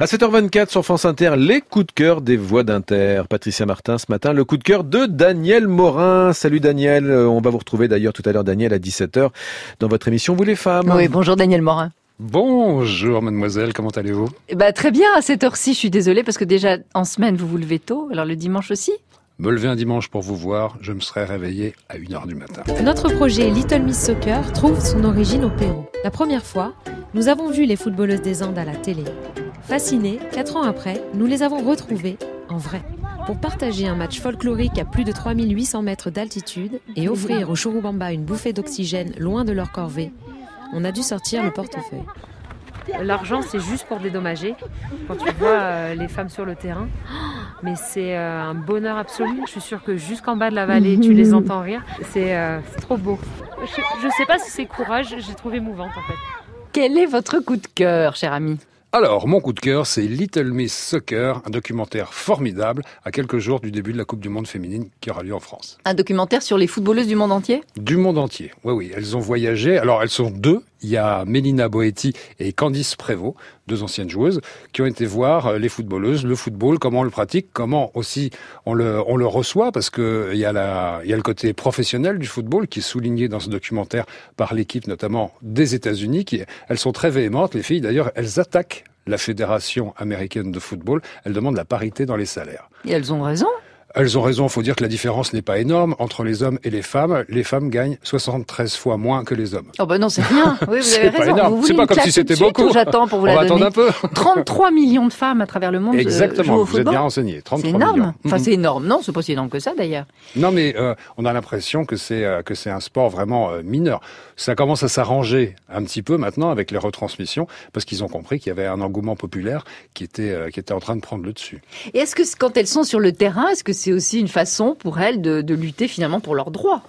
À 7h24 sur France Inter, les coups de cœur des voix d'Inter. Patricia Martin ce matin, le coup de cœur de Daniel Morin. Salut Daniel, euh, on va vous retrouver d'ailleurs tout à l'heure Daniel à 17h dans votre émission Vous les femmes. Oui, bonjour Daniel Morin. Bonjour mademoiselle, comment allez-vous? Eh ben, Très bien, à cette heure-ci, je suis désolée parce que déjà en semaine vous vous levez tôt, alors le dimanche aussi? Me lever un dimanche pour vous voir, je me serais réveillé à 1h du matin. Notre projet Little Miss Soccer trouve son origine au Pérou. La première fois, nous avons vu les footballeuses des Andes à la télé. Fascinés, quatre ans après, nous les avons retrouvées en vrai. Pour partager un match folklorique à plus de 3800 mètres d'altitude et offrir aux Churubamba une bouffée d'oxygène loin de leur corvée, on a dû sortir le portefeuille. L'argent, c'est juste pour dédommager. Quand tu vois euh, les femmes sur le terrain, mais c'est euh, un bonheur absolu. Je suis sûre que jusqu'en bas de la vallée, tu les entends rire. C'est euh, trop beau. Je ne sais pas si c'est courage, j'ai trouvé émouvante en fait. Quel est votre coup de cœur, cher ami? Alors, mon coup de cœur, c'est Little Miss Soccer, un documentaire formidable à quelques jours du début de la Coupe du Monde féminine qui aura lieu en France. Un documentaire sur les footballeuses du monde entier? Du monde entier, oui, oui. Elles ont voyagé. Alors, elles sont deux il y a Mélina Boetti et Candice Prévost, deux anciennes joueuses, qui ont été voir euh, les footballeuses, le football, comment on le pratique, comment aussi on le, on le reçoit, parce que il y, a y a le côté professionnel du football qui est souligné dans ce documentaire par l'équipe notamment des États-Unis. Qui, elles sont très véhémentes, les filles d'ailleurs, elles attaquent la Fédération américaine de football, elles demandent la parité dans les salaires. Et elles ont raison elles ont raison, il faut dire que la différence n'est pas énorme entre les hommes et les femmes. Les femmes gagnent 73 fois moins que les hommes. Oh ben non, c'est rien. Oui, vous avez raison. C'est pas comme si c'était beaucoup. J'attends pour vous On la donner. un peu. 33 millions de femmes à travers le monde. Euh, Exactement, jouent vous êtes bien renseigné. C'est énorme. Enfin, c'est énorme. Non, c'est pas si énorme que ça d'ailleurs. Non, mais euh, on a l'impression que c'est euh, que c'est un sport vraiment mineur. Ça commence à s'arranger un petit peu maintenant avec les retransmissions parce qu'ils ont compris qu'il y avait un engouement populaire qui était qui était en train de prendre le dessus. Et est-ce que quand elles sont sur le terrain, est-ce que c'est aussi une façon pour elles de, lutter finalement pour leurs droits.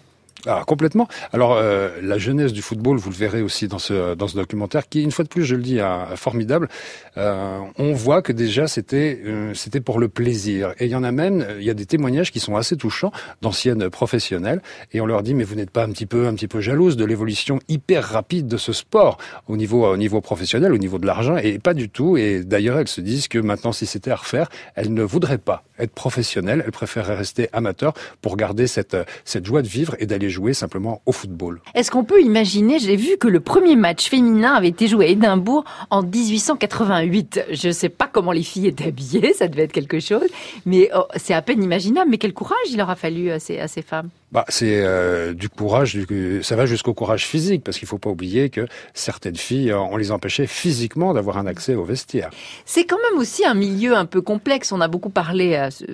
Ah, complètement. Alors, euh, la jeunesse du football, vous le verrez aussi dans ce, dans ce documentaire, qui, une fois de plus, je le dis, hein, formidable. Euh, on voit que déjà, c'était euh, c'était pour le plaisir. Et il y en a même, il y a des témoignages qui sont assez touchants d'anciennes professionnelles. Et on leur dit, mais vous n'êtes pas un petit peu un petit peu jalouse de l'évolution hyper rapide de ce sport au niveau, au niveau professionnel, au niveau de l'argent Et pas du tout. Et d'ailleurs, elles se disent que maintenant, si c'était à refaire, elles ne voudraient pas être professionnelles. Elles préféreraient rester amateurs pour garder cette, cette joie de vivre et d'aller jouer simplement au football. Est-ce qu'on peut imaginer, j'ai vu que le premier match féminin avait été joué à Édimbourg en 1888. Je ne sais pas comment les filles étaient habillées, ça devait être quelque chose, mais oh, c'est à peine imaginable. Mais quel courage il aura fallu à ces, à ces femmes bah, c'est euh, du courage, ça va jusqu'au courage physique, parce qu'il faut pas oublier que certaines filles, euh, on les empêchait physiquement d'avoir un accès au vestiaire. C'est quand même aussi un milieu un peu complexe. On a beaucoup parlé à ce,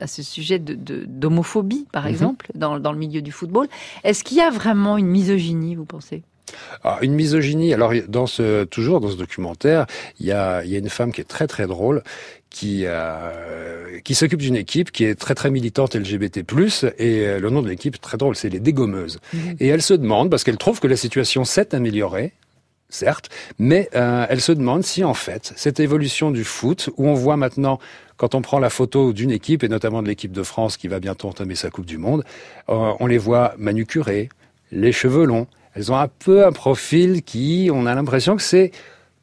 à ce sujet d'homophobie, de, par mhm. exemple, dans, dans le milieu du football. Est-ce qu'il y a vraiment une misogynie, vous pensez? Ah, une misogynie. Alors, dans ce, toujours dans ce documentaire, il y a, y a une femme qui est très très drôle, qui euh, qui s'occupe d'une équipe qui est très très militante LGBT+, et euh, le nom de l'équipe très drôle, c'est les dégommeuses. Mhm. Et elle se demande, parce qu'elle trouve que la situation s'est améliorée, certes, mais euh, elle se demande si en fait cette évolution du foot, où on voit maintenant quand on prend la photo d'une équipe, et notamment de l'équipe de France qui va bientôt entamer sa Coupe du Monde, euh, on les voit manucurées, les cheveux longs. Elles ont un peu un profil qui, on a l'impression que c'est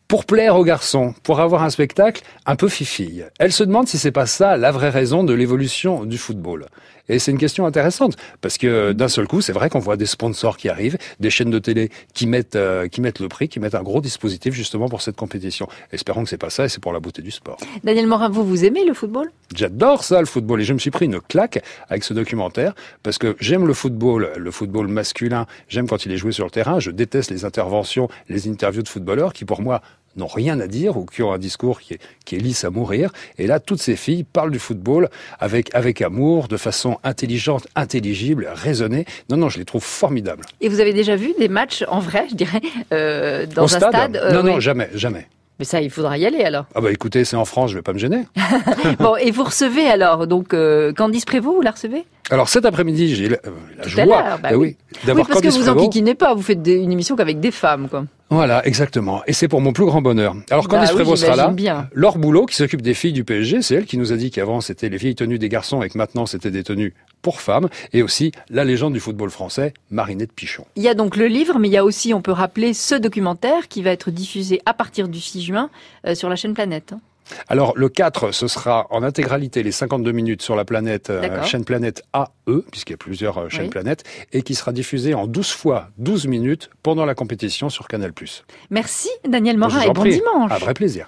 pour plaire aux garçons, pour avoir un spectacle un peu fifille. Elle se demande si c'est pas ça la vraie raison de l'évolution du football. Et c'est une question intéressante parce que d'un seul coup, c'est vrai qu'on voit des sponsors qui arrivent, des chaînes de télé qui mettent euh, qui mettent le prix, qui mettent un gros dispositif justement pour cette compétition. Espérons que c'est pas ça et c'est pour la beauté du sport. Daniel Morin, vous vous aimez le football? J'adore ça le football et je me suis pris une claque avec ce documentaire parce que j'aime le football, le football masculin, j'aime quand il est joué sur le terrain, je déteste les interventions, les interviews de footballeurs qui pour moi n'ont rien à dire ou qui ont un discours qui est, qui est lisse à mourir. Et là, toutes ces filles parlent du football avec, avec amour, de façon intelligente, intelligible, raisonnée. Non, non, je les trouve formidables. Et vous avez déjà vu des matchs en vrai, je dirais, euh, dans un stade, euh, Non, non, jamais, jamais. Mais ça, il faudra y aller alors. Ah bah écoutez, c'est en France, je vais pas me gêner. bon, et vous recevez alors, donc euh, Candice Prévost, vous la recevez? Alors cet après-midi, j'ai la, euh, la Tout à joie l'heure, bah eh oui. oui, d'avoir Oui, parce que vous Prévost. enquiquinez pas, vous faites des- une émission qu'avec des femmes, quoi. Voilà, exactement. Et c'est pour mon plus grand bonheur. Alors Bah Candice Prévost sera là. bien. Laure Boulot, qui s'occupe des filles du PSG, c'est elle qui nous a dit qu'avant c'était les vieilles tenues des garçons et que maintenant c'était des tenues pour femmes. Et aussi la légende du football français, Marinette Pichon. Il y a donc le livre, mais il y a aussi, on peut rappeler, ce documentaire qui va être diffusé à partir du 6 juin euh, sur la chaîne Planète. hein. Alors le 4, ce sera en intégralité les 52 minutes sur la planète, euh, chaîne planète AE, puisqu'il y a plusieurs euh, chaînes Oui. planètes, et qui sera diffusé en 12 fois 12 minutes pendant la compétition sur Canal+. Merci Daniel Morin et bon prie. dimanche. Un vrai plaisir.